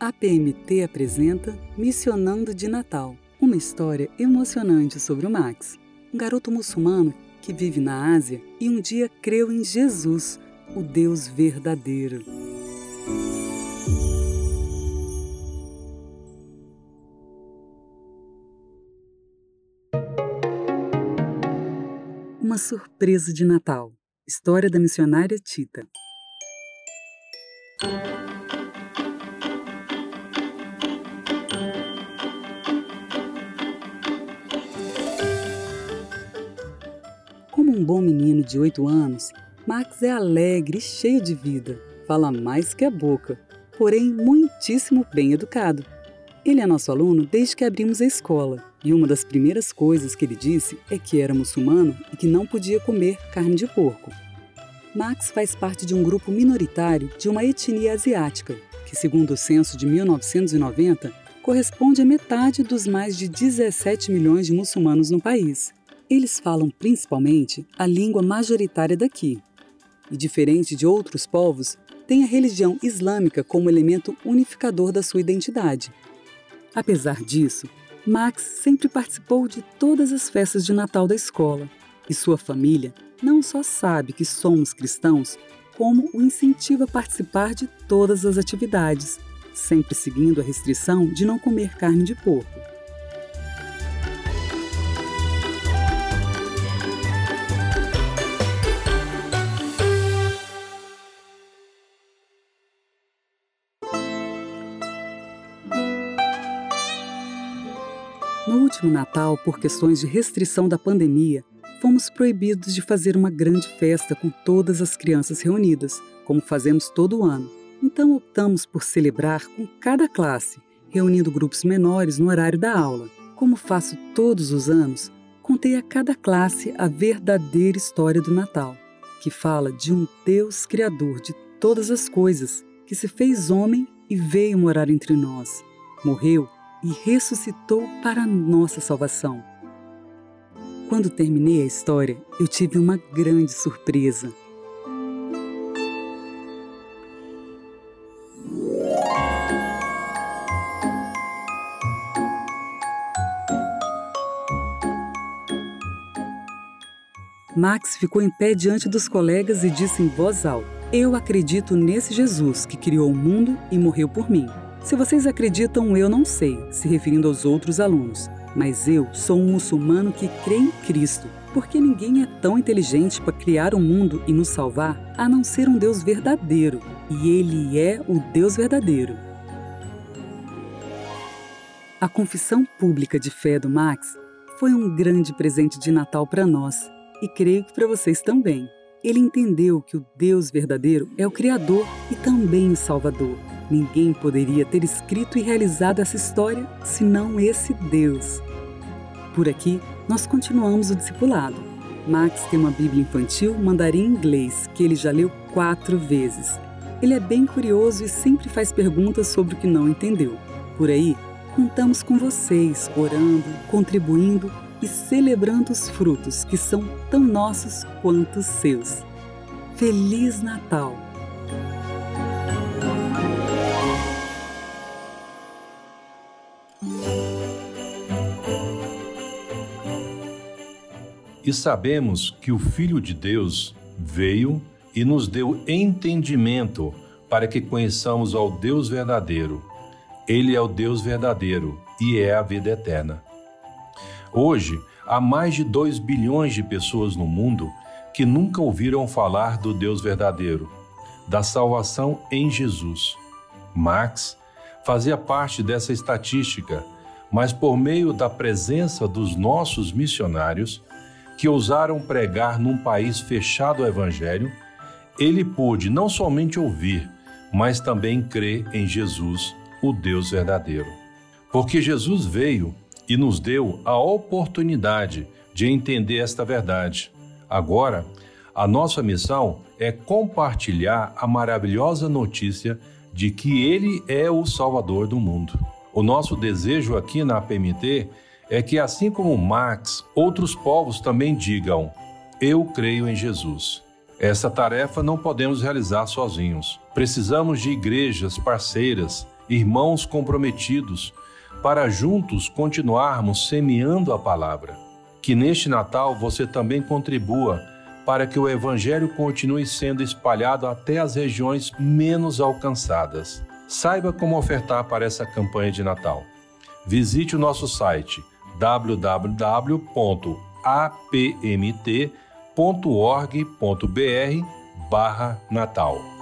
A PMT apresenta Missionando de Natal, uma história emocionante sobre o Max, um garoto muçulmano que vive na Ásia e um dia creu em Jesus, o Deus verdadeiro. Uma surpresa de Natal. História da missionária Tita. Como um bom menino de 8 anos, Max é alegre e cheio de vida. Fala mais que a boca, porém muitíssimo bem educado. Ele é nosso aluno desde que abrimos a escola e uma das primeiras coisas que ele disse é que era muçulmano e que não podia comer carne de porco. Max faz parte de um grupo minoritário de uma etnia asiática, que, segundo o censo de 1990, corresponde a metade dos mais de 17 milhões de muçulmanos no país. Eles falam principalmente a língua majoritária daqui. E, diferente de outros povos, tem a religião islâmica como elemento unificador da sua identidade. Apesar disso, Max sempre participou de todas as festas de Natal da escola e sua família não só sabe que somos cristãos, como o incentiva a participar de todas as atividades, sempre seguindo a restrição de não comer carne de porco. No último Natal, por questões de restrição da pandemia, fomos proibidos de fazer uma grande festa com todas as crianças reunidas, como fazemos todo ano. Então optamos por celebrar com cada classe, reunindo grupos menores no horário da aula. Como faço todos os anos, contei a cada classe a verdadeira história do Natal, que fala de um Deus criador de todas as coisas, que se fez homem e veio morar entre nós. Morreu e ressuscitou para nossa salvação. Quando terminei a história, eu tive uma grande surpresa. Max ficou em pé diante dos colegas e disse em voz alta: Eu acredito nesse Jesus que criou o mundo e morreu por mim. Se vocês acreditam, eu não sei, se referindo aos outros alunos. Mas eu sou um muçulmano que crê em Cristo, porque ninguém é tão inteligente para criar o um mundo e nos salvar a não ser um Deus verdadeiro. E Ele é o Deus verdadeiro. A confissão pública de fé do Max foi um grande presente de Natal para nós e creio que para vocês também. Ele entendeu que o Deus verdadeiro é o Criador e também o Salvador Ninguém poderia ter escrito e realizado essa história senão esse Deus. Por aqui, nós continuamos o discipulado. Max tem uma Bíblia infantil mandarim inglês que ele já leu quatro vezes. Ele é bem curioso e sempre faz perguntas sobre o que não entendeu. Por aí, contamos com vocês, orando, contribuindo e celebrando os frutos que são tão nossos quanto seus. Feliz Natal! E sabemos que o Filho de Deus veio e nos deu entendimento para que conheçamos ao Deus verdadeiro. Ele é o Deus verdadeiro e é a vida eterna. Hoje, há mais de 2 bilhões de pessoas no mundo que nunca ouviram falar do Deus verdadeiro, da salvação em Jesus. Max fazia parte dessa estatística, mas por meio da presença dos nossos missionários, que ousaram pregar num país fechado ao Evangelho, ele pôde não somente ouvir, mas também crer em Jesus, o Deus verdadeiro. Porque Jesus veio e nos deu a oportunidade de entender esta verdade. Agora, a nossa missão é compartilhar a maravilhosa notícia de que Ele é o Salvador do mundo. O nosso desejo aqui na APMT é que, assim como Max, outros povos também digam: Eu creio em Jesus. Essa tarefa não podemos realizar sozinhos. Precisamos de igrejas parceiras, irmãos comprometidos, para juntos continuarmos semeando a palavra. Que neste Natal você também contribua para que o Evangelho continue sendo espalhado até as regiões menos alcançadas. Saiba como ofertar para essa campanha de Natal. Visite o nosso site www.apmt.org.br barra Natal.